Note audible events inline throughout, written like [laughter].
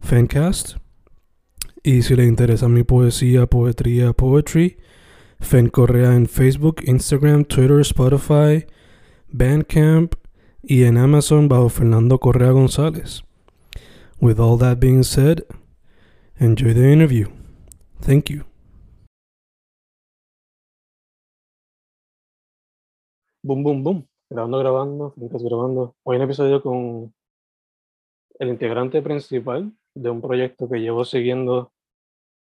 Fancast. Y si le interesa mi poesía, poetría, poetry, Fen Correa en Facebook, Instagram, Twitter, Spotify, Bandcamp y en Amazon bajo Fernando Correa González. With all that being said, enjoy the interview. Thank you. Boom, boom, boom. Grabando, grabando, grabando. Hoy un episodio con el integrante principal de un proyecto que llevo siguiendo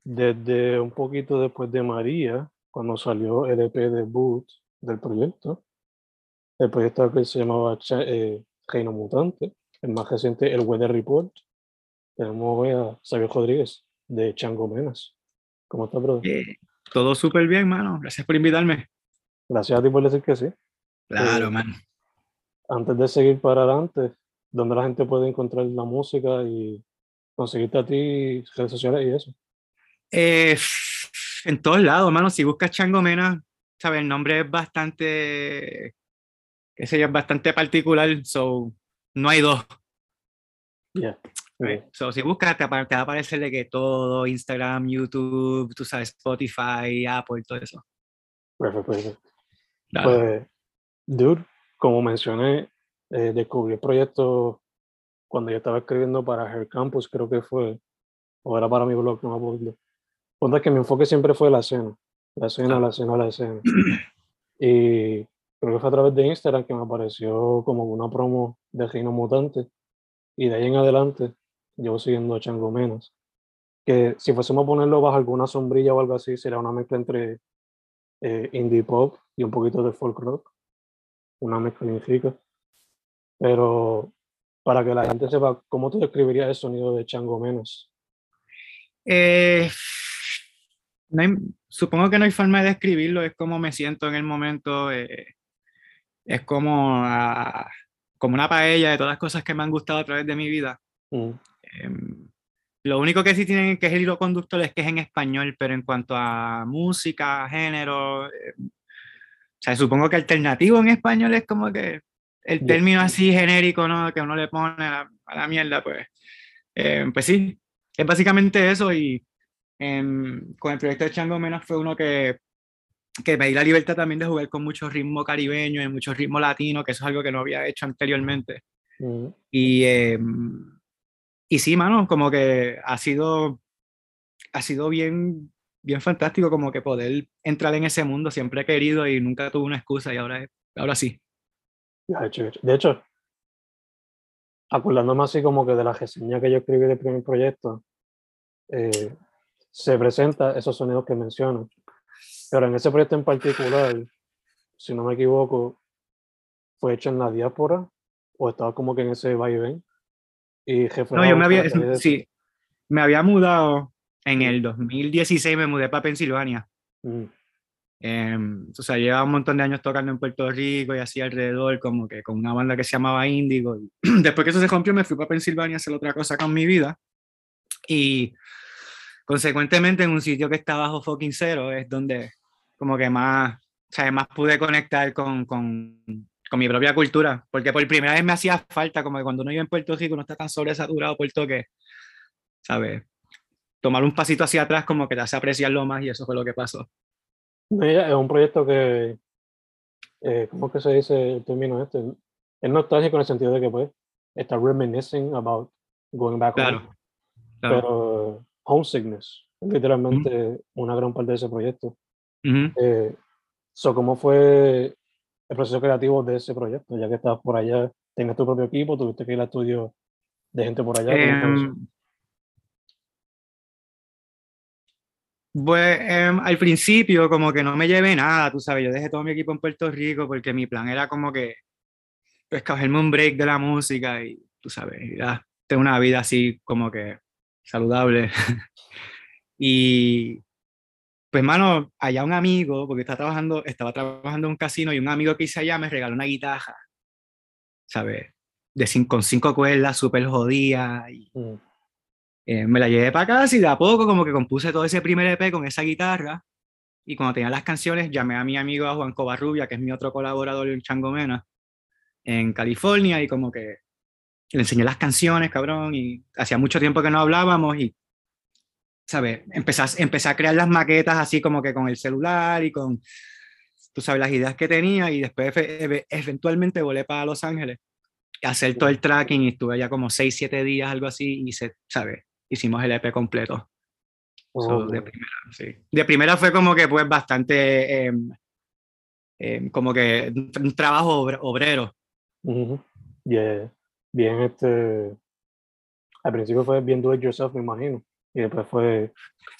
desde un poquito después de María, cuando salió el EP debut del proyecto. El proyecto que se llamaba eh, Reino Mutante. El más reciente, el Weather Report. Tenemos hoy a Xavier Rodríguez de Chango Menas. ¿Cómo estás, brother? Eh, todo súper bien, mano. Gracias por invitarme. Gracias a ti por decir que sí. Claro, Eh, mano. antes de seguir para adelante, donde la gente puede encontrar la música y conseguirte a ti, redes sociales y eso. Eh, en todos lados, mano. Si buscas Chango Mena, sabes, el nombre es bastante, qué sé yo, es bastante particular. So, no hay dos. Yeah. right? So, si buscas, te, te va a aparecer de que todo, Instagram, YouTube, tú sabes, Spotify, Apple, todo eso. Perfecto, perfecto. Pues, dude, como mencioné, eh, descubrí el proyecto cuando yo estaba escribiendo para Her Campus, creo que fue, o era para mi blog, no me acuerdo. Ponte que mi enfoque siempre fue la escena, la escena, la escena, la escena. [clears throat] Y creo que fue a través de Instagram que me apareció como una promo de Reino Mutante. Y de ahí en adelante, llevo siguiendo a Chango Menos. Que si fuésemos a ponerlo bajo alguna sombrilla o algo así, sería una mezcla entre eh, indie pop y un poquito de folk rock. Una mezcla bien rica. Pero para que la gente sepa, ¿cómo tú describirías el sonido de Chango Menos? Eh, no hay- supongo que no hay forma de describirlo, es como me siento en el momento, eh, es como, ah, como una paella de todas las cosas que me han gustado a través de mi vida. Mm, Em, lo único que sí tienen que es el hilo conductor es que es en español, pero en cuanto a música, género, em, o sea, supongo que alternativo en español es como que el término así genérico, ¿no? Que uno le pone a la, a la mierda, pues, em, pues sí, es básicamente eso y em, con el proyecto de Chango Menos fue uno que, que me di la libertad también de jugar con mucho ritmo caribeño y mucho ritmo latino, que eso es algo que no había hecho anteriormente. mm, Y, em, y sí, mano, como que ha sido, ha sido bien, bien fantástico como que poder entrar en ese mundo. Siempre he querido y nunca tuve una excusa y ahora, ahora sí. De hecho, acordándome así como que de la reseña que yo escribí del primer proyecto, eh, se presenta esos sonidos que menciono. Pero en ese proyecto en particular, si no me equivoco, fue hecho en la diáspora o estaba como que en ese vaivén. Y jefe No, yo me había, sí, me había mudado en el 2016, me mudé para Pensilvania. Mm, Em, o sea, llevaba un montón de años tocando en Puerto Rico y así alrededor, como que con una banda que se llamaba Índigo. [clears throat] Después que eso se rompió, me fui para Pensilvania a hacer otra cosa con mi vida. Y consecuentemente, en un sitio que está bajo fucking cero, es donde como que más, o sea, más pude conectar con, con, con mi propia cultura. Porque por primera vez me hacía falta, como que cuando uno vive en Puerto Rico, no está tan sobresaturado por todo que, ¿sabes? Tomar un pasito hacia atrás, como que te hace apreciarlo más, y eso fue lo que pasó. Es un proyecto que, eh, ¿cómo es que se dice el término este? Es nostálgico en el sentido de que pues está reminiscing about going back home. Claro. Claro. pero Homesickness, literalmente una gran parte de ese proyecto. Eh, so, ¿Cómo fue el proceso creativo de ese proyecto? Ya que estabas por allá, tenías tu propio equipo, tuviste que ir al estudio de gente por allá. ¿cómo Pues em, al principio como que no me llevé nada, tú sabes, yo dejé todo mi equipo en Puerto Rico porque mi plan era como que pues cogerme un break de la música y tú sabes, tener una vida así como que saludable. [laughs] Y pues mano, allá un amigo, porque estaba trabajando, estaba trabajando en un casino y un amigo que hice allá me regaló una guitarra, ¿sabes? De cin- con cinco cuerdas, súper jodida y Mm, eh, me la llevé para casa y de a poco como que compuse todo ese primer EP con esa guitarra y cuando tenía las canciones llamé a mi amigo a Juan Covarrubia, que es mi otro colaborador en Changomena, en California y como que le enseñé las canciones, cabrón, y hacía mucho tiempo que no hablábamos y, ¿sabes? Empecé, empecé a crear las maquetas así como que con el celular y con, tú sabes, las ideas que tenía y después eventualmente volé para Los Ángeles hacer todo el tracking y estuve allá como 6, 7 días, algo así, y se, ¿sabes? Hicimos el EP completo. So, oh, de primera, sí. De primera fue como que pues bastante, em, em, como que un, trabajo obre- obrero. ujú. Yeah. Bien, este. Al principio fue bien do it yourself, me imagino. Y después fue.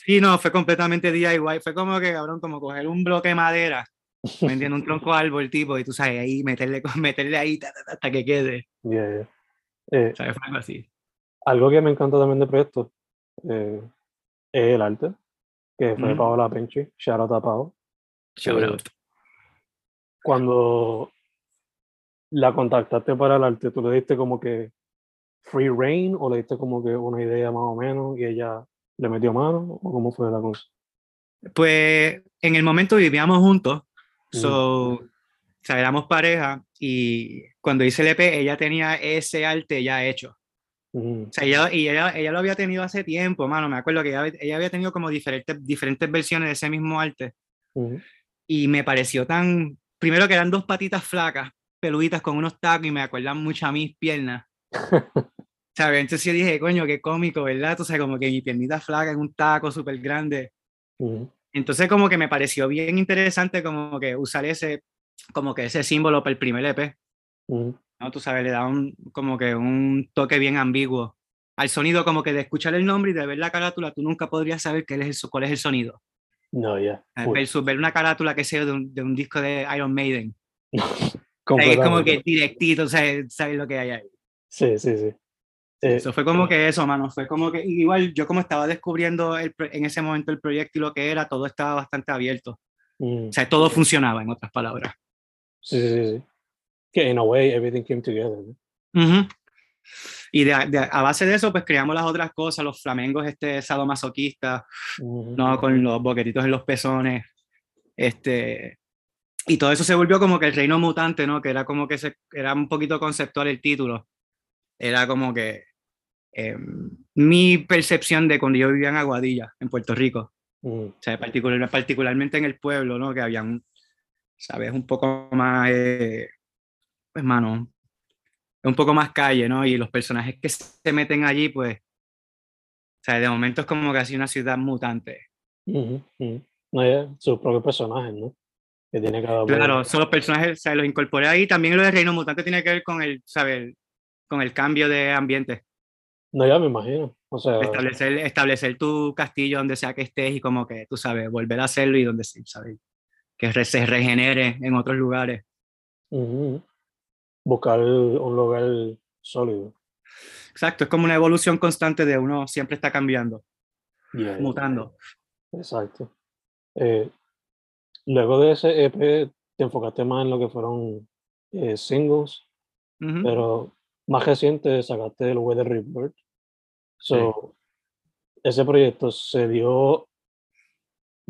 Sí, no, fue completamente DIY. Fue como que, cabrón, como coger un bloque de madera, ¿me [laughs] entiendes? Un tronco de árbol tipo, y tú sabes, ahí meterle, [laughs] meterle ahí ta, ta, ta, hasta que quede. yeah, yeah. Eh, ¿Sabes? Fue algo así. Algo que me encanta también del proyecto eh, es el arte, que fue Ujú. Paola Penchi, shout out a Pao. Shout Eh, out. Cuando la contactaste para el arte, ¿tú le diste como que free reign o le diste como que una idea más o menos y ella le metió mano? ¿O cómo fue la cosa? Pues en el momento vivíamos juntos, Ujú. so, o sea, éramos pareja, y cuando hice el EP, ella tenía ese arte ya hecho. O sea, ella, y ella, ella lo había tenido hace tiempo, mano. Me acuerdo que ella, ella había tenido como diferentes, diferentes versiones de ese mismo arte. ujú. Y me pareció tan. Primero que eran dos patitas flacas, peluditas con unos tacos, y me acuerdan mucho a mis piernas. [laughs] ¿Sabes? Entonces yo dije, coño, qué cómico, ¿verdad? O sea, como que mi piernita flaca en un taco súper grande. Ujú, Entonces, como que me pareció bien interesante, como que usar ese, como que ese símbolo para el primer EP. ujú. ¿No? Tú sabes, le da un, como que un toque bien ambiguo al sonido, como que de escuchar el nombre y de ver la carátula, tú nunca podrías saber qué es el, cuál es el sonido. No, ya. Eh, full. Versus ver una carátula que sea de un, de un disco de Iron Maiden. [laughs] Es como que directito, ¿sabes, sabes lo que hay ahí? Sí, sí, sí. Eh, Eso fue como que eso, mano. Fue como que, igual yo como estaba descubriendo el en ese momento el proyecto y lo que era, todo estaba bastante abierto. ujú. O sea, todo funcionaba, en otras palabras. Sí, sí, sí. Que in a way everything came together. ¿no? Ujú. Y de, de- a base de eso, pues creamos las otras cosas, los flamengos este sadomasoquistas, Ujú. ¿no? Con los boquetitos en los pezones, este... Y todo eso se volvió como que el reino mutante, ¿no? Que era como que se, era un poquito conceptual el título. Era como que eh, mi percepción de cuando yo vivía en Aguadilla, en Puerto Rico. Ujú. O sea, particular, particularmente en el pueblo, ¿no? Que había un, ¿sabes? Un poco más, eh, pues, mano, un poco más calle, ¿no? Y los personajes que se meten allí, pues, o sea, de momento es como casi una ciudad mutante. No, ya, sus propios personajes, ¿no? Que tiene cada uno. Claro, son los personajes, o sea, los incorporé ahí. También lo de Reino Mutante tiene que ver con el. Con el cambio de ambiente. No, ya me imagino. O sea, Establecer, establecer tu castillo donde sea que estés y como que, tú sabes, volver a hacerlo y donde, sí, ¿sabes? Que se regenere en otros lugares. ujú. Buscar un lugar sólido. Exacto, es como una evolución constante de uno siempre está cambiando, Yeah, mutando. Exacto. Eh, luego de ese EP, te enfocaste más en lo que fueron eh, singles, Ujú. pero más reciente sacaste el Weather Report. So, ese proyecto se dio,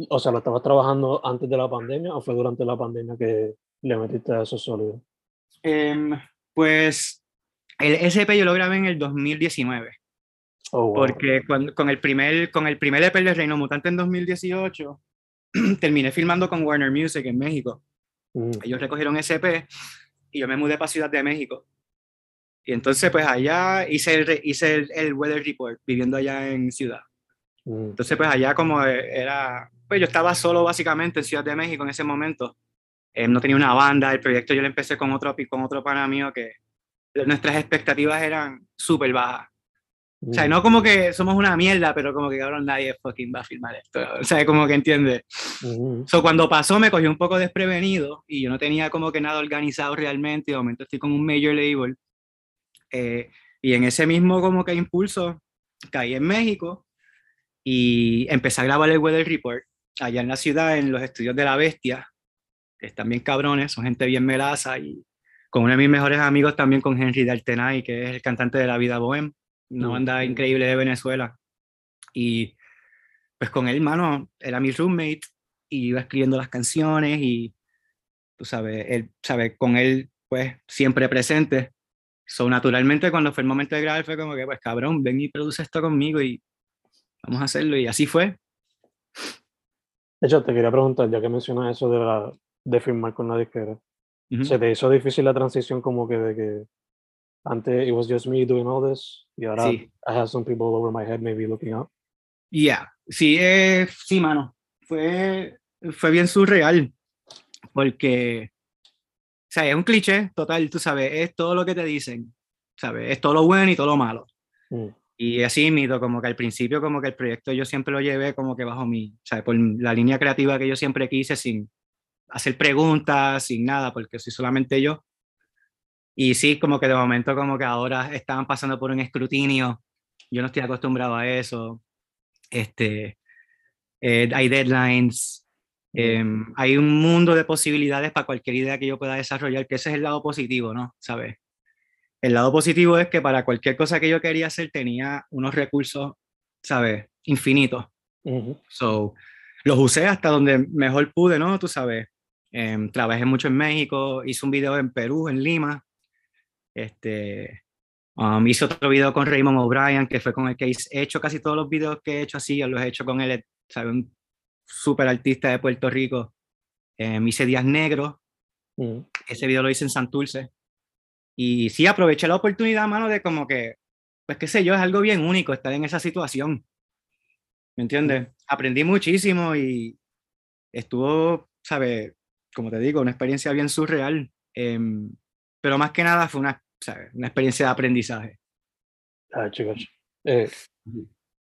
o sea, ¿lo estabas trabajando antes de la pandemia o fue durante la pandemia que le metiste a eso sólido? Em, pues el SP yo lo grabé en el 2019, Oh, wow. porque cuando- con, el primer, con el primer EP de Reino Mutante en 2018, [clears throat] terminé filmando con Warner Music en México. Mm, Ellos recogieron SP y yo me mudé para Ciudad de México. Y entonces, pues allá hice el, hice el, el weather report viviendo allá en ciudad. Mm, Entonces, pues allá como era, pues yo estaba solo básicamente en Ciudad de México en ese momento. Eh, no tenía una banda, el proyecto yo lo empecé con otro, con otro pana mío que nuestras expectativas eran súper bajas. O sea, no como que somos una mierda, pero como que cabrón nadie fucking va a filmar esto. O sea, como que entiende. mm, So, cuando pasó me cogió un poco desprevenido y yo no tenía como que nada organizado realmente. De momento estoy con un major label. eh, y en ese mismo como que impulso caí en México y empecé a grabar el Weather Report allá en la ciudad, en los estudios de La Bestia. Están bien cabrones, son gente bien melaza y con uno de mis mejores amigos también con Henry Daltenay, que es el cantante de La Vida Bohem, una Mm. banda increíble de Venezuela. Y pues con él, mano, era mi roommate y iba escribiendo las canciones y tú sabes, él, sabes, con él pues siempre presente. So, naturalmente cuando fue el momento de grabar fue como que pues cabrón, ven y produce esto conmigo y vamos a hacerlo y así fue. De hecho, te quería preguntar, ya que mencionas eso de, la, de firmar con la disquera, Ujú. ¿se te hizo difícil la transición como que de que antes it was just me doing all this y ahora Sí. I have some people over my head maybe looking out? Ya, sí, eh, sí, mano, fue, fue bien surreal, porque, o sea, es un cliché total, tú sabes, es todo lo que te dicen, ¿sabes? Es todo lo bueno y todo lo malo. Mm, Y así mito, como que al principio, como que el proyecto yo siempre lo llevé como que bajo mí, ¿sabes? Por la línea creativa que yo siempre quise, sin hacer preguntas, sin nada, porque soy solamente yo. Y sí, como que de momento, como que ahora estaban pasando por un escrutinio, yo no estoy acostumbrado a eso. Este, eh, hay deadlines, em, hay un mundo de posibilidades para cualquier idea que yo pueda desarrollar, que ese es el lado positivo, ¿no? ¿Sabes? El lado positivo es que para cualquier cosa que yo quería hacer tenía unos recursos, ¿sabes? Infinitos. ujú, So, los usé hasta donde mejor pude, ¿no? Tú sabes. Em, trabajé mucho en México, hice un video en Perú, en Lima. Este, um, hice otro video con Raymond O'Brien, que fue con el que he hecho casi todos los videos que he hecho así, yo los he hecho con él, ¿sabes? Un súper artista de Puerto Rico. Em, hice Días Negros, ujú. ese video lo hice en Santurce. Y sí, aproveché la oportunidad, mano, de como que, pues qué sé yo, es algo bien único estar en esa situación. ¿Me entiendes? Aprendí muchísimo y estuvo, ¿sabes? Como te digo, una experiencia bien surreal. em, pero más que nada fue una, ¿sabes? Una experiencia de aprendizaje. Ah, chicos. Eh,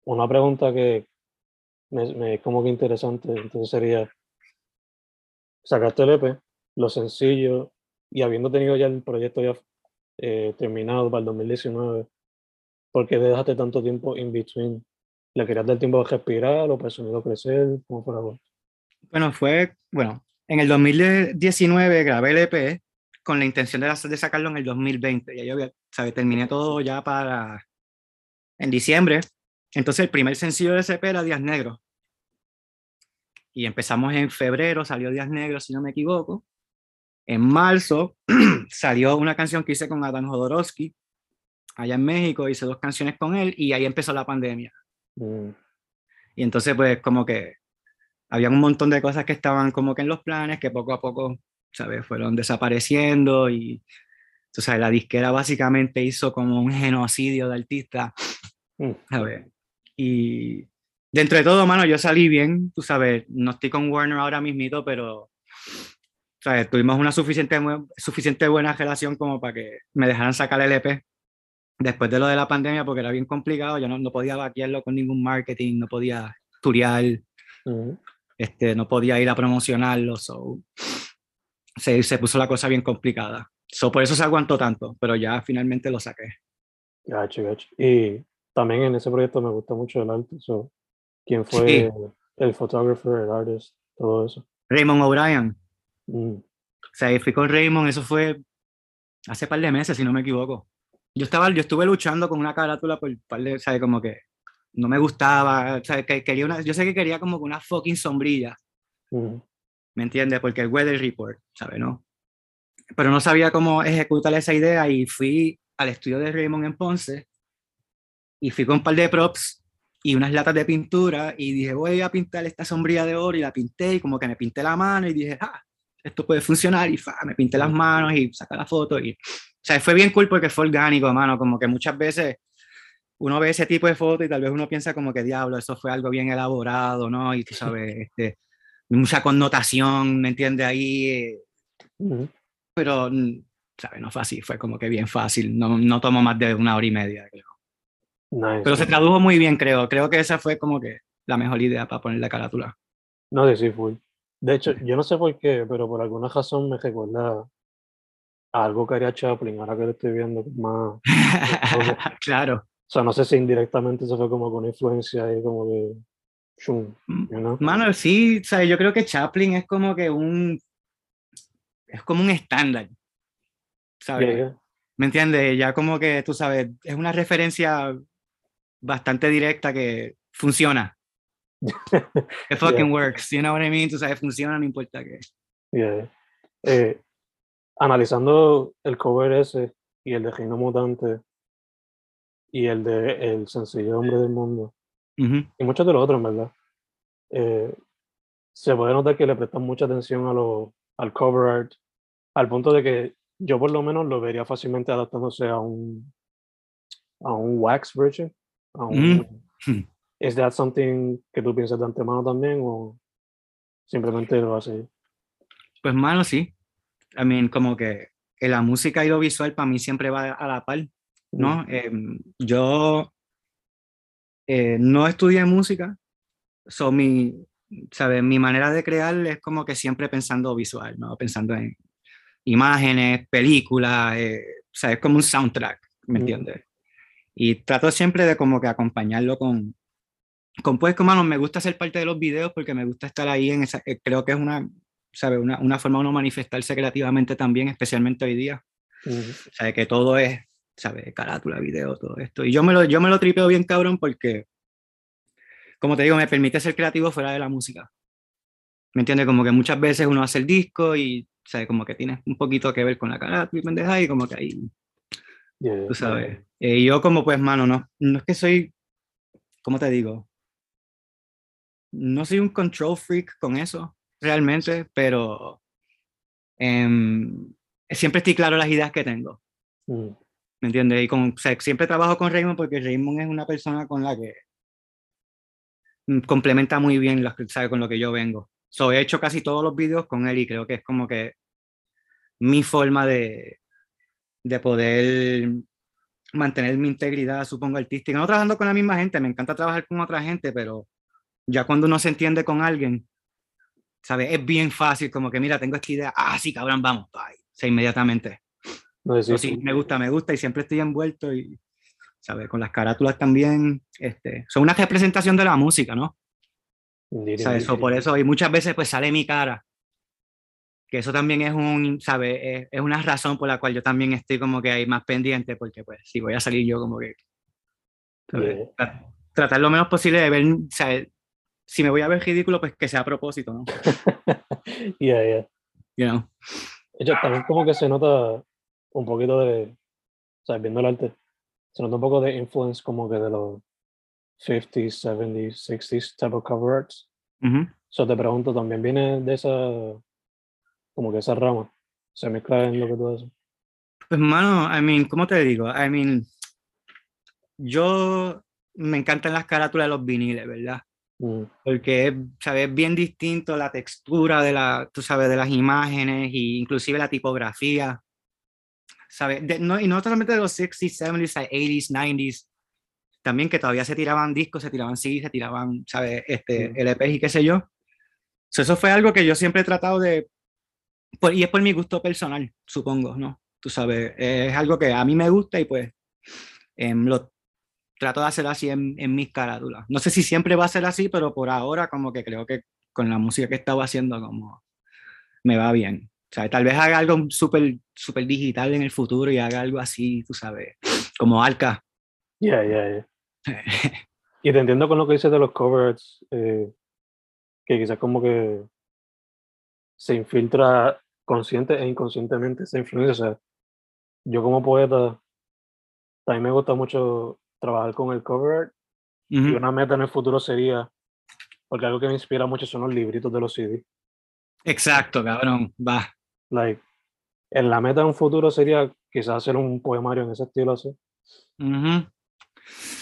una pregunta que me, me es como que interesante, entonces sería, sacaste el EP, lo sencillo, y habiendo tenido ya el proyecto ya eh, terminado para el 2019, ¿por qué dejaste tanto tiempo in between? ¿Le querías dar tiempo de respirar o sonido crecer? ¿Cómo fue la cosa? Bueno, fue, bueno, en el 2019 grabé el EP con la intención de, de sacarlo en el 2020. Ya yo. Terminé todo ya para, en diciembre. Entonces el primer sencillo de ese EP era Días Negros. Y empezamos en febrero, salió Días Negros, si no me equivoco. En marzo [clears throat] salió una canción que hice con Adam Jodorowsky, allá en México, hice dos canciones con él y ahí empezó la pandemia. Mm, Y entonces, pues, como que había un montón de cosas que estaban como que en los planes, que poco a poco, ¿sabes? Fueron desapareciendo y, tú sabes, la disquera básicamente hizo como un genocidio de artistas, mm, ¿sabes? Y dentro de todo, mano, yo salí bien, tú sabes, no estoy con Warner ahora mismito, pero, ¿sabes? Tuvimos una suficiente, suficiente buena relación como para que me dejaran sacar el EP después de lo de la pandemia, porque era bien complicado, yo no, no podía vaquearlo con ningún marketing, no podía turear, mm. Este, no podía ir a promocionarlo, so, se, se puso la cosa bien complicada. So, por eso se aguantó tanto, pero ya finalmente lo saqué. Gacho, gacho. Y también en ese proyecto me gusta mucho el arte. So, ¿Quién fue el photographer, el artist, todo eso? Raymond O'Brien, Mm, o sea, fui con Raymond, eso fue hace par de meses, si no me equivoco. Yo, estaba, yo estuve luchando con una carátula por par de, ¿sabes? Como que no me gustaba, o sea, que quería una, yo sé que quería como una fucking sombrilla, ¿me entiendes? Porque el weather report, ¿sabes? ¿No? Pero no sabía cómo ejecutar esa idea y fui al estudio de Raymond en Ponce y fui con un par de props y unas latas de pintura y dije, voy a pintar esta sombrilla de oro y la pinté y como que me pinté la mano y dije, ah, esto puede funcionar y fa, me pinté las manos y saqué la foto y sea, fue bien cool porque fue orgánico, mano, como que muchas veces uno ve ese tipo de fotos y tal vez uno piensa como que diablo, eso fue algo bien elaborado, ¿no? Y tú [laughs] sabes, este, mucha connotación, ¿me entiendes? Ahí, eh, pero, mm, ¿sabes? No fue así, fue como que bien fácil, no, no tomó más de una hora y media, creo. pero se tradujo muy bien, creo, creo que esa fue como que la mejor idea para poner la carátula. No, de sí, fue. De hecho, [laughs] yo no sé por qué, pero por alguna razón me recuerda algo que haría Chaplin, ahora que lo estoy viendo más. [laughs] claro. O sea, no sé si indirectamente eso fue como con influencia ahí como de... Shum, you Mano, sí, sea, yo creo que Chaplin es como que un... Es como un estándar, ¿sabes? ¿Me entiendes? Ya como que, tú sabes, es una referencia bastante directa que funciona. [laughs] It fucking works, you know what I mean? Tú sabes, funciona, no importa qué. Yeah. Eh, analizando el cover ese y el de Reino Mutante, y el de El sencillo hombre del mundo. Y muchos de los otros, verdad. Eh, se puede notar que le prestan mucha atención a lo, al cover art, al punto de que yo por lo menos lo vería fácilmente adaptándose a un, a un wax version. A un, ¿Es that something que tú piensas de antemano también o simplemente lo haces? Pues mano, sí. I mean, como que la música y lo visual para mí siempre va a la par. ¿No? Em, yo eh, no estudié música, so mi, ¿sabes? mi manera de crear es como que siempre pensando visual, ¿no? pensando en imágenes, películas, eh, es como un soundtrack, ¿me entiendes? Y trato siempre de como que acompañarlo con, con pues, como me gusta ser parte de los videos porque me gusta estar ahí en esa, eh, creo que es una, ¿sabes? Una, una forma de uno manifestarse creativamente también, especialmente hoy día. O sea, que todo es ¿sabes? Carátula, video, todo esto. Y yo me lo, yo me lo tripeo bien cabrón porque, como te digo, me permite ser creativo fuera de la música. ¿Me entiendes? Como que muchas veces uno hace el disco y, ¿sabes? Como que tiene un poquito que ver con la carátula y pendeja y como que ahí, tú sabes. y eh, yo como pues, mano, no, no es que soy, ¿cómo te digo? No soy un control freak con eso, realmente, pero em, siempre estoy claro las ideas que tengo. Mm. ¿Me entiendes? Y con, siempre trabajo con Raymond porque Raymond es una persona con la que complementa muy bien sabe, con lo que yo vengo. So, he hecho casi todos los vídeos con él y creo que es como que mi forma de, de poder mantener mi integridad, supongo, artística. No trabajando con la misma gente, me encanta trabajar con otra gente, pero ya cuando uno se entiende con alguien, ¿sabes? Es bien fácil, como que, mira, tengo esta idea, ah, sí, cabrón, vamos, bye. O sea, inmediatamente. No, sí, me gusta, me gusta y siempre estoy envuelto y, ¿sabes? Con las carátulas también, este, son una representación de la música, ¿no? ¿Sabes? eso por eso, y muchas veces pues sale mi cara, que eso también es un, ¿sabes? Es, una razón por la cual yo también estoy como que ahí más pendiente, porque pues si voy a salir yo como que, Tratar lo menos posible de ver, ¿sabes? Si me voy a ver ridículo, pues que sea a propósito, ¿no? [laughs] yeah, yeah. You know. también como que se nota un poquito de, o sea, viendo el arte, se nota un poco de influence como que de los 50s, 70s, 60s type of cover arts. So te pregunto, ¿también viene de esa, como que esa rama? ¿Se mezcla en lo que tú haces? Pues, mano, I mean, ¿cómo te digo? I mean, yo me encantan las carátulas de los viniles, ¿verdad? Mm. Porque, ¿sabes? Es bien distinto la textura de la, tú sabes, de las imágenes e inclusive la tipografía. ¿Sabes? no, y no solamente de los 60s, 70s, 80s, 90s, también que todavía se tiraban discos, se tiraban CDs, se tiraban, ¿sabes? Este, LPs y qué sé yo. eso fue algo que yo siempre he tratado de, y es por mi gusto personal, supongo, ¿no? Tú sabes, es algo que a mí me gusta y pues em, lo trato de hacer así en, en mis carátulas. No sé si siempre va a ser así, pero por ahora como que creo que con la música que estaba haciendo como me va bien. O sea, tal vez haga algo súper super digital en el futuro y haga algo así, tú sabes, como Alca. Ya, ya, ya. [laughs] y te entiendo con lo que dices de los covers, eh, que quizás como que se infiltra consciente e inconscientemente esa influencia. O sea, yo como poeta, también me gusta mucho trabajar con el cover y una meta en el futuro sería, porque algo que me inspira mucho son los libritos de los CDs. Exacto, cabrón, va like en la meta en un futuro sería quizás hacer un poemario en ese estilo así. Ujú.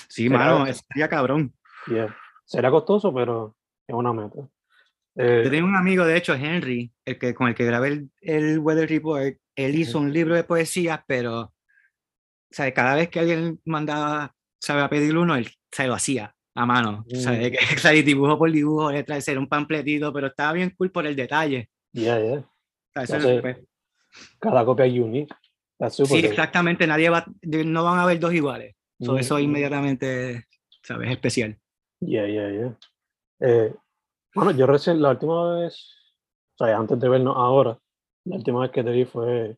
Sí, Será- mano, sería cabrón. Yeah. Será costoso, pero es una meta. Eh, Yo tengo un amigo, de hecho, Henry, el que, con el que grabé el, el Weather Report. Él hizo un libro de poesías, pero ¿sabe? cada vez que alguien mandaba ¿sabe? a pedir uno, él se lo hacía a mano. ¿sabe? Mm. [laughs] Que, ¿sabe? Dibujo por dibujo, letra de ser un pampletito, pero estaba bien cool por el detalle. yeah, yeah. Pues, Cada copia es unique. Sí, dope. exactamente. Nadie va, no van a haber dos iguales. So, Mm, Eso inmediatamente, ¿sabes? Especial. Yeah, yeah, yeah. Eh, bueno, yo recién, la última vez, o sea, antes de vernos ahora, la última vez que te vi fue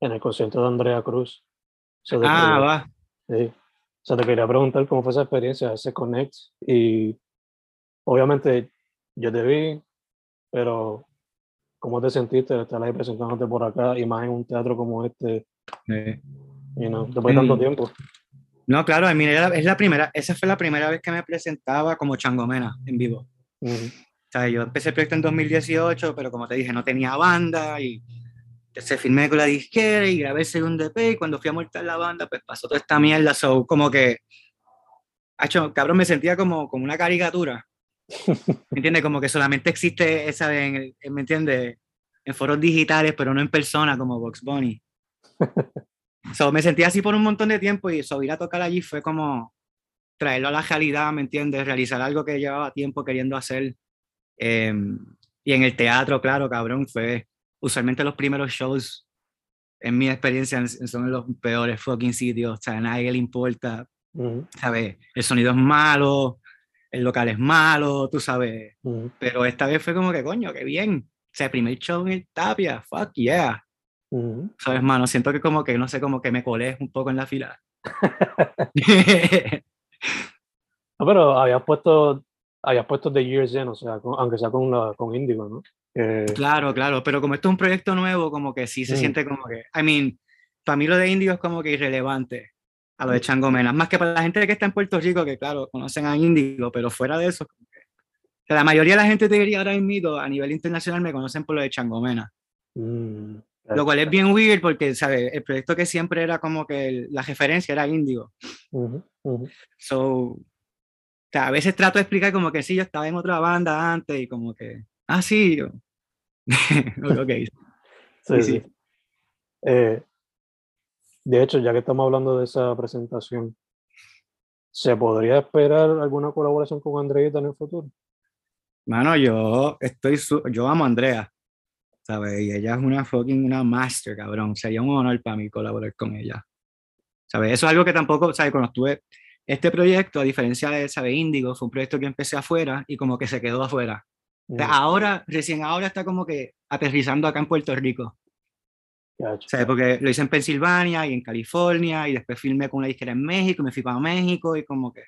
en el concierto de Andrea Cruz. So, Ah, quería- va. sí. O sea, te quería preguntar cómo fue esa experiencia, ese connect. Y obviamente yo te vi, pero ¿cómo te sentiste de estar ahí presentándote por acá y más en un teatro como este, Eh, you know, después de tanto Mm. tiempo? No, claro, era- es la primera, esa fue la primera vez que me presentaba como Changomena en vivo. Ujú. O sea, yo empecé el proyecto en 2018, pero como te dije, no tenía banda y se firmé con la disquera y grabé el segundo EP y cuando fui a montar la banda, pues pasó toda esta mierda, so, como que, hacho, cabrón, me sentía como, como una caricatura, [laughs] ¿me entiendes? Como que solamente existe esa, en el- ¿me entiendes? En foros digitales, pero no en persona, como Box Bunny. [laughs] So, me sentía así por un montón de tiempo y subir a tocar allí fue como traerlo a la realidad, ¿me entiendes? Realizar algo que llevaba tiempo queriendo hacer. Eh, y en el teatro, claro, cabrón, fue usualmente los primeros shows, en mi experiencia, son los peores fucking sitios, o sea, a nadie le importa, Ujú, ¿sabes? El sonido es malo, el local es malo, tú sabes. ujú, Pero esta vez fue como que, coño, qué bien. O sea, primer show en el Tapia, fuck yeah. ujú. ¿Sabes, mano? Siento que como que, no sé, como que me colé un poco en la fila. [laughs] [laughs] No, pero habías puesto, habías puesto The Years In, o sea, con- aunque sea con, la, con Indigo, ¿no? Que- Claro, claro, pero como esto es un proyecto nuevo, como que sí se Mm. siente como que, I mean, para mí lo de Indigo es como que irrelevante a lo de Chango Menas, más que para la gente que está en Puerto Rico, que claro, conocen a Indigo, pero fuera de eso, la mayoría de la gente te diría ahora mismo a nivel internacional me conocen por lo de Chango Menas, Mm, lo cual es bien weird porque, ¿sabes? El proyecto que siempre era como que el- la referencia era Indigo. ujú, ujú. So, o sea, a veces trato de explicar como que sí, yo estaba en otra banda antes y como que, ah, sí, yo. [laughs] ok, [laughs] Sí, sí. sí. Eh, de hecho, ya que estamos hablando de esa presentación, ¿se podría esperar alguna colaboración con Andreita en el futuro? Mano, yo estoy, su- yo amo a Andrea, ¿sabes? Y ella es una fucking, una master, cabrón. Sería un honor para mí colaborar con ella, ¿sabes? Eso es algo que tampoco, ¿sabes? Cuando estuve, este proyecto, a diferencia de, ¿sabes? Índigo, fue un proyecto que empecé afuera y como que se quedó afuera. O sea, Mm, ahora, recién ahora está como que aterrizando acá en Puerto Rico. ¿Sabes? Porque lo hice en Pensilvania y en California y después filmé con una disquera en México y me fui para México y como que...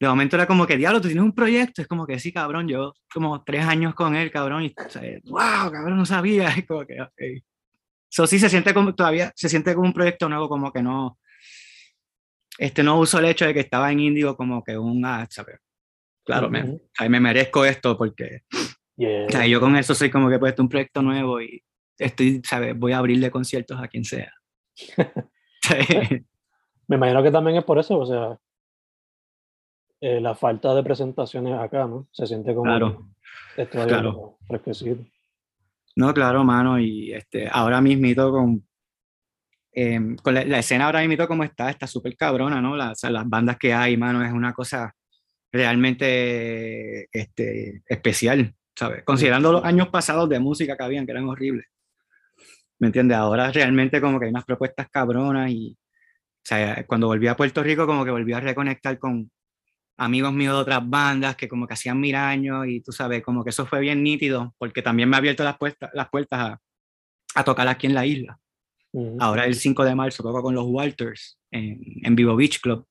De momento era como que, diablo, tú tienes un proyecto. Es como que sí, cabrón, yo como tres años con él, cabrón, y, ¿sabes? wow, cabrón, no sabía. [laughs] Es como que. So, sí, se siente como, todavía se siente como un proyecto nuevo, como que no, este, no uso el hecho de que estaba en Índigo como que un, ah, ¿sabes? Claro, me, Ujú. ¿sabes? me merezco esto porque, Yeah. o sea, yo con eso soy como que pues, esto es un proyecto nuevo y estoy, ¿sabes? Voy a abrirle conciertos a quien sea. [laughs] Me imagino que también es por eso, o sea, eh, la falta de presentaciones acá, ¿no? Se siente como Claro. que es todavía claro. fresquecito. No, claro, mano, y este, ahora mismito con, em, con la, la escena ahora mismito como está, está súper cabrona, ¿no? La- o sea, las bandas que hay, mano, es una cosa realmente este, especial, ¿sabes? Considerando los años pasados de música que habían, que eran horribles. ¿Me entiendes? Ahora realmente como que hay unas propuestas cabronas y, o sea, cuando volví a Puerto Rico como que volví a reconectar con amigos míos de otras bandas que como que hacían mil años y tú sabes, como que eso fue bien nítido porque también me ha abierto las, puertas las puertas a, a tocar aquí en la isla. Ujú. Ahora el 5 de marzo toco con los Walters en, en Vivo Beach Club.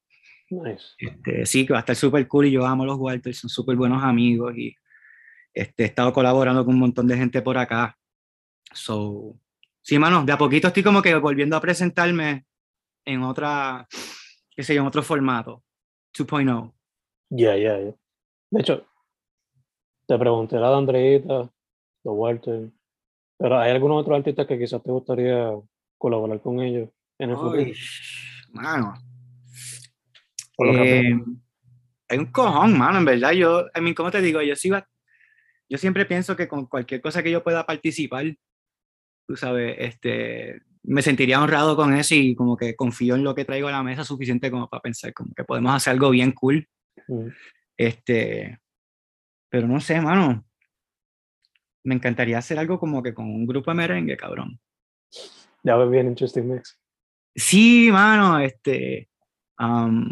Nice. Este, sí, que va a estar súper cool y yo amo a los Walters, son súper buenos amigos y este, he estado colaborando con un montón de gente por acá. So, sí, mano, de a poquito estoy como que volviendo a presentarme en otra, qué sé yo, en otro formato, 2.0. Yeah, yeah, yeah. De hecho, te pregunté la de Andreita, de Walter, Pero hay algunos otros artistas que quizás te gustaría colaborar con ellos en el futuro. Mano. Por lo que Eh, hay un cojón, mano, en verdad. Yo, I mean, ¿cómo te digo? Yo, yo siempre pienso que con cualquier cosa que yo pueda participar, tú sabes, este, me sentiría honrado con eso y como que confío en lo que traigo a la mesa suficiente como para pensar como que podemos hacer algo bien cool. Este, pero no sé, mano. Me encantaría hacer algo como que con un grupo de merengue, cabrón. Ya ves bien Interesting Mix. Sí, mano, este. am,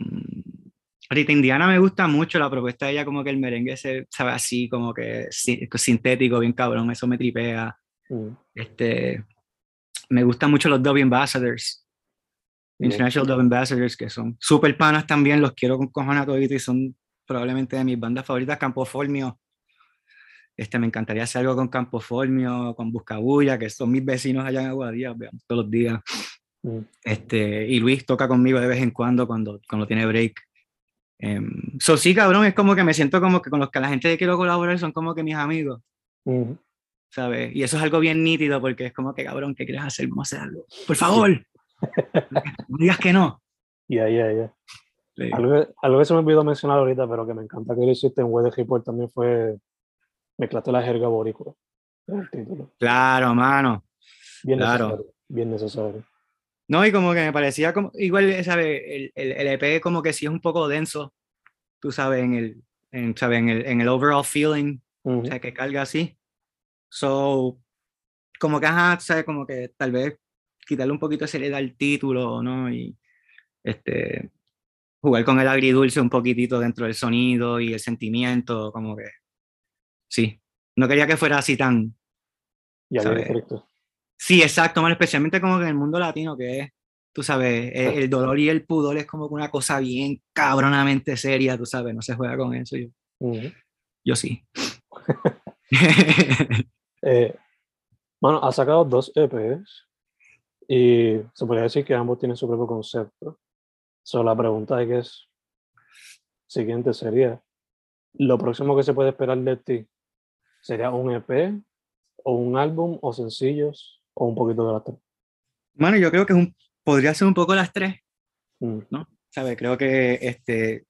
Rita Indiana me gusta mucho la propuesta de ella, como que el merengue se sabe así, como que si- sintético, bien cabrón, eso me tripea. Mm. Este, me gustan mucho los Dove Ambassadors, Bien. International Dove Ambassadors, que son super panas también, los quiero con cojones todito y son probablemente de mis bandas favoritas, Campo Formio. Este, me encantaría hacer algo con Campo Formio, con Buscabulla, que son mis vecinos allá en Aguadilla, vean, todos los días. Mm. Este, y Luis toca conmigo de vez en cuando cuando, cuando tiene break. Em, so sí, cabrón, es como que me siento como que con los que la gente que quiero colaborar son como que mis amigos, Mm. ¿Sabes? Y eso es algo bien nítido porque es como que, cabrón, ¿qué quieres hacer? Vamos a hacer algo. Por favor. [laughs] no digas que no. Ya, ya, ya. Algo, que- algo que se me olvidó mencionar ahorita, pero que me encanta que lo hiciste en de Report también fue mezclaste la jerga boricua. Es el título. Claro, mano. Bien Claro. necesario. Bien necesario. No, y como que me parecía como, igual, ¿sabes? El, el, el EP como que sí es un poco denso, tú sabes, en el, en, ¿sabes? En el, en el overall feeling, Ujú. o sea, que carga así. So, como que, ajá, ¿sabes? Como que tal vez quitarle un poquito de seriedad al título, ¿no? Y este, jugar con el agridulce un poquitito dentro del sonido y el sentimiento, como que, sí. No quería que fuera así tan, Ya. Sí, exacto, man, especialmente como que en el mundo latino, que es, tú sabes, el, el dolor y el pudor es como una cosa bien cabronamente seria, tú sabes, no se juega con eso. Yo, Ujú. yo sí. [laughs] Eh, bueno, ha sacado dos EPs y se podría decir que ambos tienen su propio concepto. So, la pregunta que es siguiente sería, ¿lo próximo que se puede esperar de ti sería un EP o un álbum o sencillos o un poquito de las tres? Bueno, yo creo que es un, podría ser un poco las tres, Mm, ¿sabes? Creo que este,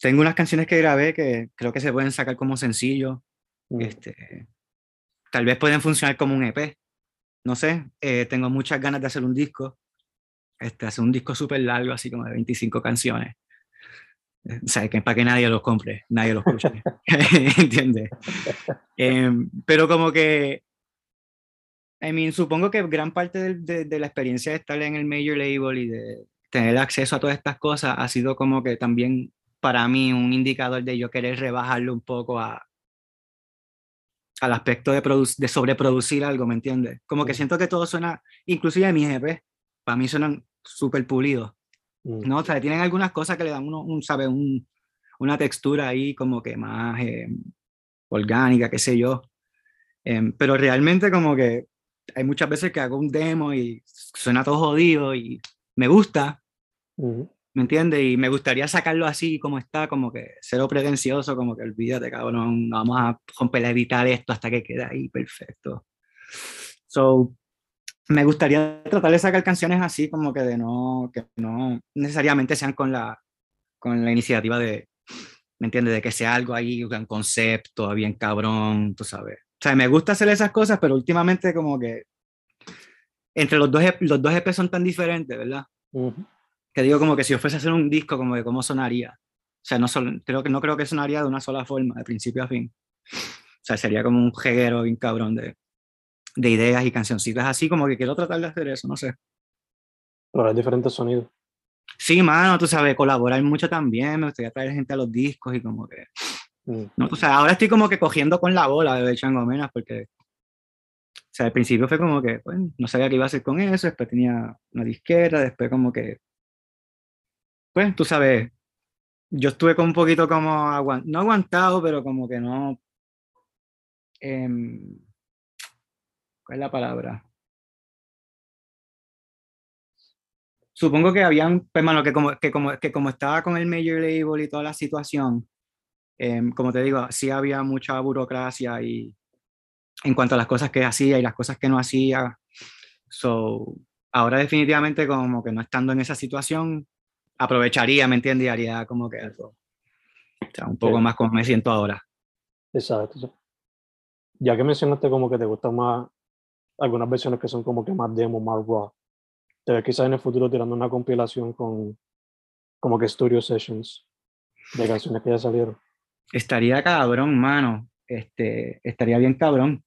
tengo unas canciones que grabé que creo que se pueden sacar como sencillo, mm, este, tal vez pueden funcionar como un EP, no sé, eh, tengo muchas ganas de hacer un disco, este, hacer un disco súper largo, así como de 25 canciones. Eh, O sea, que para que nadie los compre, nadie los escuche. [laughs] [laughs] ¿Entiendes? Em, pero como que, I mean, supongo que gran parte del- de, de la experiencia de estar en el major label y de tener acceso a todas estas cosas ha sido como que también para mí un indicador de yo querer rebajarlo un poco a, al aspecto de, de sobreproducir algo, ¿me entiendes? Como que siento que todo suena, inclusive mis EP, para mí suenan súper pulidos. mm, No, o sea, tienen algunas cosas que le dan uno, un, ¿sabe? Un, una textura ahí como que más eh, orgánica, qué sé yo. Em, pero realmente como que hay muchas veces que hago un demo y suena todo jodido y me gusta, mm, ¿me entiendes? Y me gustaría sacarlo así como está, como que cero pretencioso, como que olvídate, cabrón, vamos a romper a editar esto hasta que quede ahí perfecto. So, me gustaría tratar de sacar canciones así, como que de no, que no necesariamente sean con la, con la iniciativa de, ¿me entiendes? De que sea algo ahí, un concepto, bien cabrón, tú sabes. O sea, me gusta hacer esas cosas, pero últimamente como que entre los dos, los dos EP son tan diferentes, ¿verdad? ujú. Que digo como que si yo fuese a hacer un disco, como de cómo sonaría. O sea, no, solo, creo que, no creo que sonaría de una sola forma, de principio a fin. O sea, sería como un jeguero bien cabrón de, de ideas y cancioncitas así, como que quiero tratar de hacer eso, no sé. Probar diferentes sonidos. Sí, mano, tú sabes, colaborar mucho también, me gustaría traer gente a los discos y como que... Mm, No, o sea, ahora estoy como que cogiendo con la bola de Changomenas porque... O sea, al principio fue como que, pues, no sabía qué iba a hacer con eso, después tenía una disquera, después como que... Pues, tú sabes, yo estuve como un poquito como, aguan- no aguantado, pero como que no... em, ¿Cuál es la palabra? Supongo que habían, pues, mano, que como, que como, que como estaba con el major label y toda la situación, em, como te digo, sí había mucha burocracia y, en cuanto a las cosas que hacía y las cosas que no hacía. So, ahora definitivamente como que no estando en esa situación, aprovecharía, ¿me entiendes? Y haría como que algo, o sea, un poco más como me siento ahora. Exacto. Ya que mencionaste como que te gustan más algunas versiones que son como que más demo, más raw, te ves quizás en el futuro tirando una compilación con como que studio sessions de canciones que ya salieron. Estaría cabrón, mano. Este, estaría bien cabrón.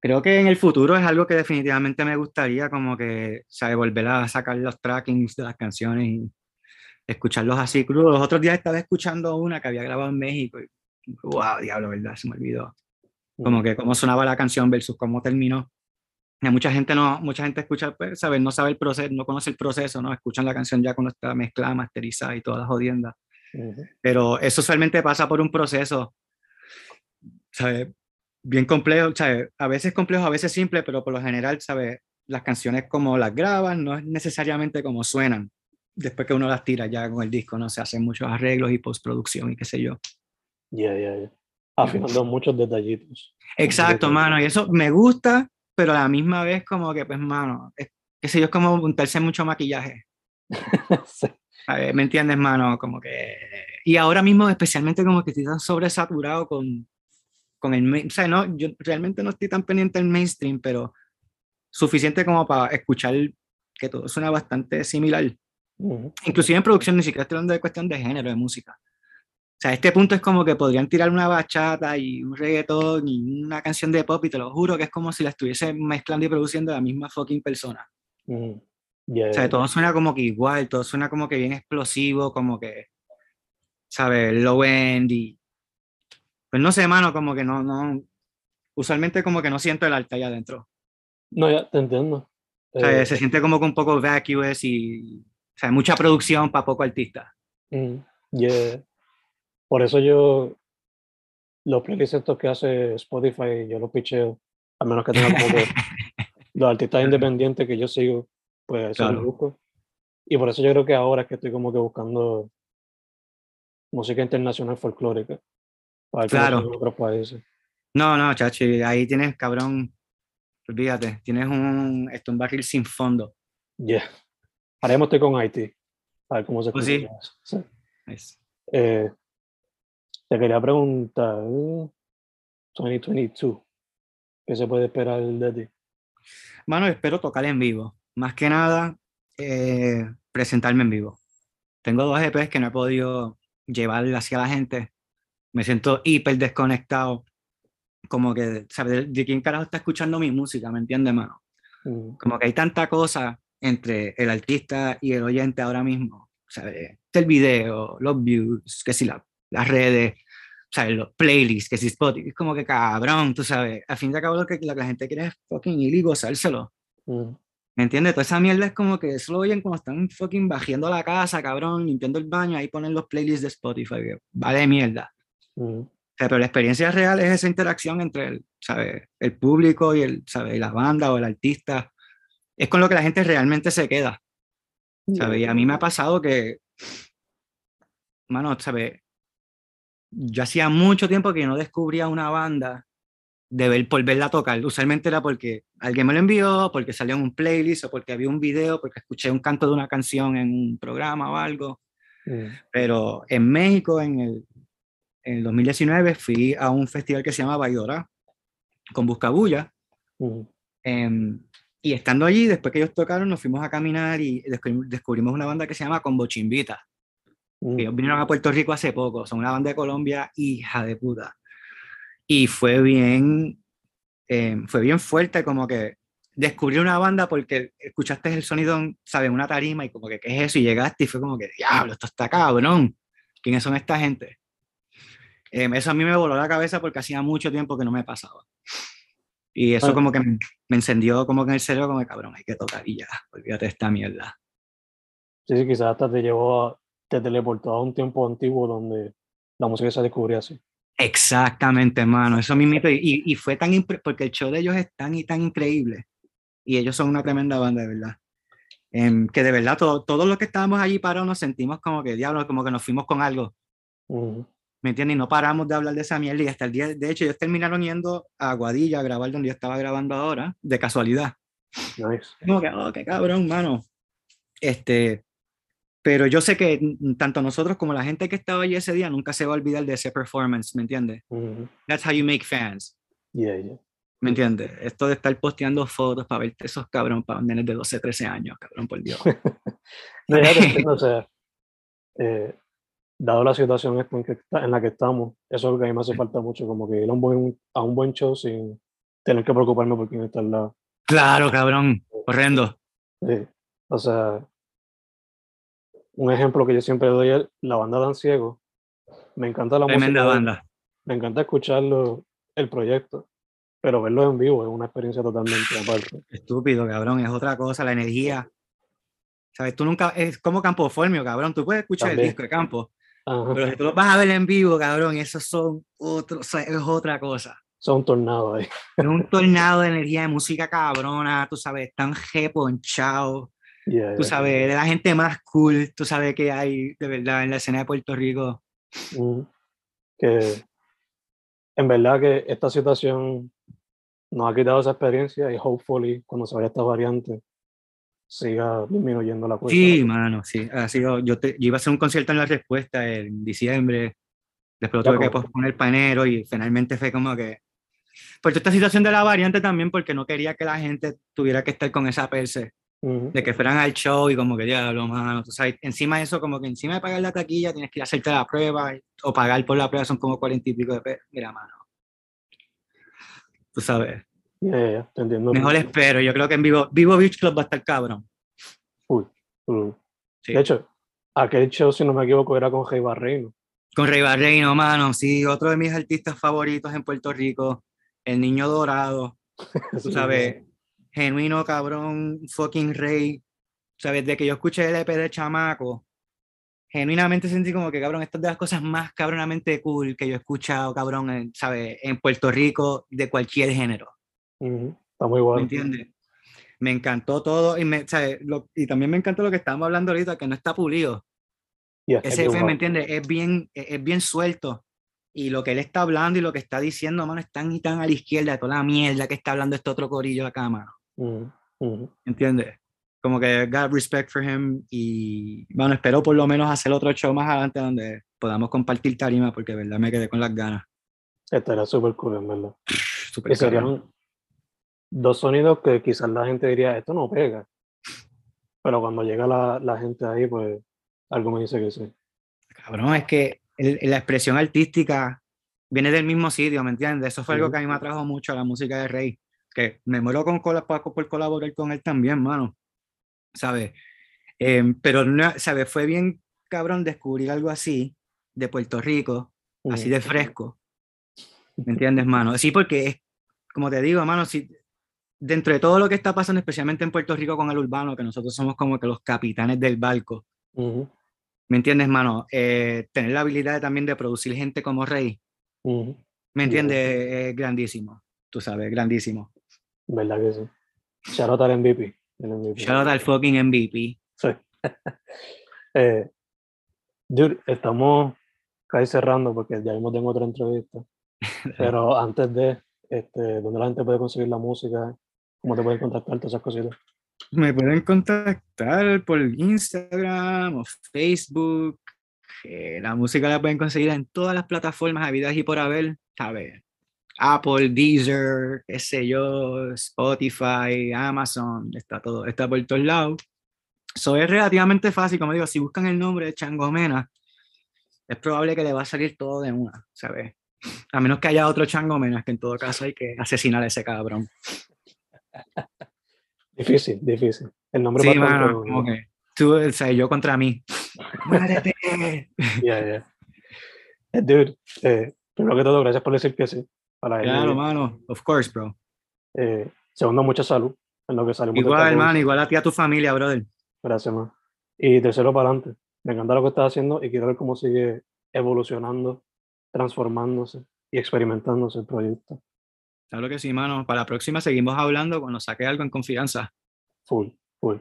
Creo que en el futuro es algo que definitivamente me gustaría, como que, ¿sabes? Volver a sacar los trackings de las canciones y escucharlos así crudos. Los otros días estaba escuchando una que había grabado en México y, wow, diablo, ¿verdad? Se me olvidó. Como que cómo sonaba la canción versus cómo terminó. Y mucha gente no, mucha gente escucha, pues, ¿sabes? No sabe el proceso, no conoce el proceso, ¿no? Escuchan la canción ya cuando está mezclada, masterizada y todas las jodiendas. Pero eso usualmente pasa por un proceso, ¿sabes? Bien complejo, ¿sabes? A veces complejo, a veces simple, pero por lo general, ¿sabes? Las canciones como las graban no es necesariamente como suenan. Después que uno las tira ya con el disco, ¿no? Se hacen muchos arreglos y postproducción y qué sé yo. Ya, ya, ya. Afinando muchos detallitos. Exacto, mano. Y eso me gusta, pero a la misma vez como que, pues, mano, es, qué sé yo, es como untarse mucho maquillaje. [laughs] sí. ¿Me entiendes, mano? Como que... Y ahora mismo especialmente como que estoy tan sobresaturado con, con el... O sea, no, yo realmente no estoy tan pendiente del mainstream, pero suficiente como para escuchar que todo suena bastante similar. Inclusive en producción ni siquiera estoy hablando de cuestión de género de música. O sea, este punto es como que podrían tirar una bachata y un reggaetón y una canción de pop y te lo juro que es como si la estuviese mezclando y produciendo la misma fucking persona. O sea, todo suena como que igual, todo suena como que bien explosivo, como que, ¿sabes? Low end y... Pues no sé, mano, como que no, no... Usualmente como que no siento el arte allá adentro. No, ya, te entiendo. O sea, eh, se siente como que un poco vacuous y... O sea, mucha producción para poco artista. Mm, yeah. Por eso yo... Los playlists estos que hace Spotify, yo los picheo. A menos que tenga como que... [laughs] los artistas independientes que yo sigo pues eso lo busco. Y por eso yo creo que ahora es que estoy como que buscando música internacional folclórica para claro. otros países. No, no, chachi, ahí tienes, cabrón, olvídate, tienes un, esto, un barril sin fondo. Yeah. Haremos con Haití, a ver cómo se pues sí. sí. Eh, te quería preguntar, 2022, ¿qué se puede esperar de ti? Mano, espero tocar en vivo más que nada, eh, presentarme en vivo. Tengo dos EPs que no he podido llevar hacia la gente. Me siento hiper desconectado. Como que, ¿sabes? De, quién carajo está escuchando mi música? ¿Me entiendes, mano? Mm. Como que hay tanta cosa entre el artista y el oyente ahora mismo. ¿Sabes? El video, los views, que si las redes, ¿sabes? Los playlists, que si Spotify. Es como que cabrón, tú sabes. A fin de cabo lo que, la gente quiere es fucking ir y gozárselo. Mm. ¿Me entiendes? Toda esa mierda es como que eso lo oyen cuando están fucking bajando la casa, cabrón, limpiando el baño, ahí ponen los playlists de Spotify, vale mierda. pero la experiencia real es esa interacción entre el, ¿sabe? el público y el, ¿sabe? la banda o el artista. Es con lo que la gente realmente se queda. ¿sabe? Y a mí me ha pasado que, mano, ¿sabe? yo hacía mucho tiempo que no descubría una banda de ver, por verla tocar. Usualmente era porque alguien me lo envió, porque salió en un playlist o porque había un video, porque escuché un canto de una canción en un programa o algo. Mm. Pero en México, en el, en el 2019, fui a un festival que se llama Baidora con Buscabulla. Mm. Em, y estando allí, después que ellos tocaron, nos fuimos a caminar y descubrimos una banda que se llama Combo Chimbita. Mm. Ellos vinieron a Puerto Rico hace poco, son una banda de Colombia, hija de puta. Y fue bien, eh, fue bien fuerte como que descubrí una banda porque escuchaste el sonido, ¿sabes? Una tarima y como que, ¿qué es eso? Y llegaste y fue como que, diablo, esto está cabrón. ¿Quiénes son esta gente? Eh, eso a mí me voló la cabeza porque hacía mucho tiempo que no me pasaba. Y eso como que me, encendió como que en el cerebro como, cabrón, hay que tocar y ya, [laughs] olvídate de esta mierda. Sí, sí, quizás hasta te llevó, te teleportó a un tiempo antiguo donde la música se descubría así. Exactamente, hermano, eso mismo. Y, y fue tan, porque el show de ellos es tan y tan increíble. Y ellos son una tremenda banda, de verdad. Em, que de verdad, todo, todos los que estábamos allí parados nos sentimos como que, diablo, como que nos fuimos con algo. ¿Me entiendes? Y no paramos de hablar de esa mierda y hasta el día, de hecho, ellos terminaron yendo a Guadilla a grabar donde yo estaba grabando ahora, de casualidad. Nice. Como que, oh, qué cabrón, mano. Este, pero yo sé que tanto nosotros como la gente que estaba allí ese día nunca se va a olvidar de ese performance, ¿me entiendes? Ujú. That's how you make fans, Yeah, yeah. ¿me entiendes? Esto de estar posteando fotos para verte esos cabrón, para nenes de 12, 13 años, cabrón, por Dios. [laughs] No, te [laughs] entiendo, o sea, eh, dado la situación en, la que estamos, eso es lo que a mí me hace falta mucho, como que ir a un buen, a un buen show sin tener que preocuparme por quién está al lado. Claro, cabrón, horrendo. Sí. O sea, un ejemplo que yo siempre doy es la banda Dan Ciego. Me encanta la Tremenda música, banda. me encanta escucharlo, el proyecto, pero verlo en vivo es una experiencia totalmente aparte. Estúpido, cabrón, es otra cosa, la energía. ¿Sabes? Tú nunca, es como Campo Formio, cabrón. Tú puedes escuchar También. el disco de Campo, Ajá. pero si tú lo vas a ver en vivo, cabrón, eso son otro, o sea, es otra cosa. Son tornados ahí. Es un [laughs] tornado de energía de música cabrona, tú sabes, tan reponchado, Yeah, tú yeah. sabes, de la gente más cool, tú sabes que hay de verdad en la escena de Puerto Rico. Mm, que en verdad que esta situación nos ha quitado esa experiencia y hopefully cuando se vaya esta variante siga disminuyendo la cuesta. Sí, mano, sí. Ha sido, yo, te- yo iba a hacer un concierto en La Respuesta en diciembre, después lo tuve que posponer para enero y finalmente fue como que... Por toda esta situación de la variante también, porque no quería que la gente tuviera que estar con esa perse, Ujú. de que fueran al show y como que diablo, mano, tú sabes, encima de eso, como que encima de pagar la taquilla tienes que ir a hacerte la prueba o pagar por la prueba son como cuarenta y pico de pesos. Mira, mano. Tú sabes, Yeah, yeah, te entiendo. mejor espero, yo creo que en Vivo, Vivo Beach Club va a estar cabrón. Full, full. Sí. De hecho, aquel show, si no me equivoco, era con Jay Barreino. Con Rey Barreino, mano, sí, otro de mis artistas favoritos en Puerto Rico, El Niño Dorado, [laughs] tú sabes, genuino cabrón, fucking rey, sabes, de que yo escuché el EP de Chamaco, genuinamente sentí como que, cabrón, esta es de las cosas más cabronamente cool que yo he escuchado, cabrón, en, sabes, en Puerto Rico, de cualquier género, Está muy ¿me bueno. entiendes? Me encantó todo y, me. Lo- y también me encantó lo que estamos hablando ahorita, que no está pulido. Yeah, es Ese FM, ¿me entiendes? Es bien, es es bien suelto. Y lo que él está hablando y lo que está diciendo, mano, es tan y tan a la izquierda toda la mierda que está hablando este otro corillo acá, mano. Ujú. ¿Entiendes? Como que got respect for him y, bueno, espero por lo menos hacer otro show más adelante donde podamos compartir tarima porque, de verdad, me quedé con las ganas. Estaría súper cool, en verdad. Y cabrón. Dos sonidos que quizás la gente diría, esto no pega. Pero cuando llega la, la gente ahí, pues algo me dice que sí. Cabrón, es que el- la expresión artística viene del mismo sitio, ¿me entiendes? Eso fue algo que a mí me atrajo mucho a la música de Rey, que me muero con cola por, colaborar con él también, mano. ¿Sabes? Em, pero, no, ¿sabes? Fue bien cabrón descubrir algo así de Puerto Rico, así de fresco. ¿Me entiendes, mano? Sí, porque como te digo, mano, si, dentro de todo lo que está pasando, especialmente en Puerto Rico con el urbano, que nosotros somos como que los capitanes del barco, ¿Me entiendes, mano? Eh, tener la habilidad también de producir gente como Rey. ¿me entiendes? Es grandísimo, tú sabes, grandísimo. ¿Verdad que sí? Shout out al MVP. el MVP. Shout out al fucking MVP. Sí. [laughs] eh, dude, estamos casi cerrando porque ya mismo tengo otra entrevista. [laughs] Pero antes de, este, ¿dónde la gente puede conseguir la música? ¿Cómo te pueden contactar? Todas esas cositas. Me pueden contactar por Instagram o Facebook. eh, la música la pueden conseguir en todas las plataformas habidas y por haber, ¿sabes? Apple, Deezer, qué sé yo, Spotify, Amazon, está todo, está por todos lados. Eso es relativamente fácil, como digo, si buscan el nombre de Changomena, es probable que le va a salir todo de una, ¿sabes? A menos que haya otro Changomenas, que en todo caso hay que asesinar a ese cabrón. Difícil, difícil. El nombre Sí, bastante mano, bueno. como que tú, o sea, yo contra mí. ¡Muérete! [laughs] Yeah, yeah. Dude, eh, primero que todo, gracias por decir que sí. Para él. Claro, mano. Of course, bro. Eh, segundo, mucha salud en lo que salimos Igual, hermano, igual a ti, a tu familia, brother. Gracias, man. Y tercero, para adelante. Me encanta lo que estás haciendo y quiero ver cómo sigue evolucionando, transformándose y experimentándose el proyecto. Claro que sí, mano. Para la próxima seguimos hablando cuando saque algo en confianza. Full, full.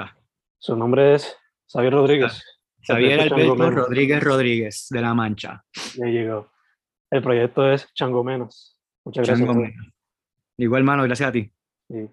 Va. Su nombre es Xavier Rodríguez. Xavier proyecto Chango Alberto. Rodríguez Rodríguez, de La Mancha. Ya llegó. El proyecto es Chango Menos. Muchas gracias. Chango brother. Menos. Igual, mano, gracias a ti. Sí.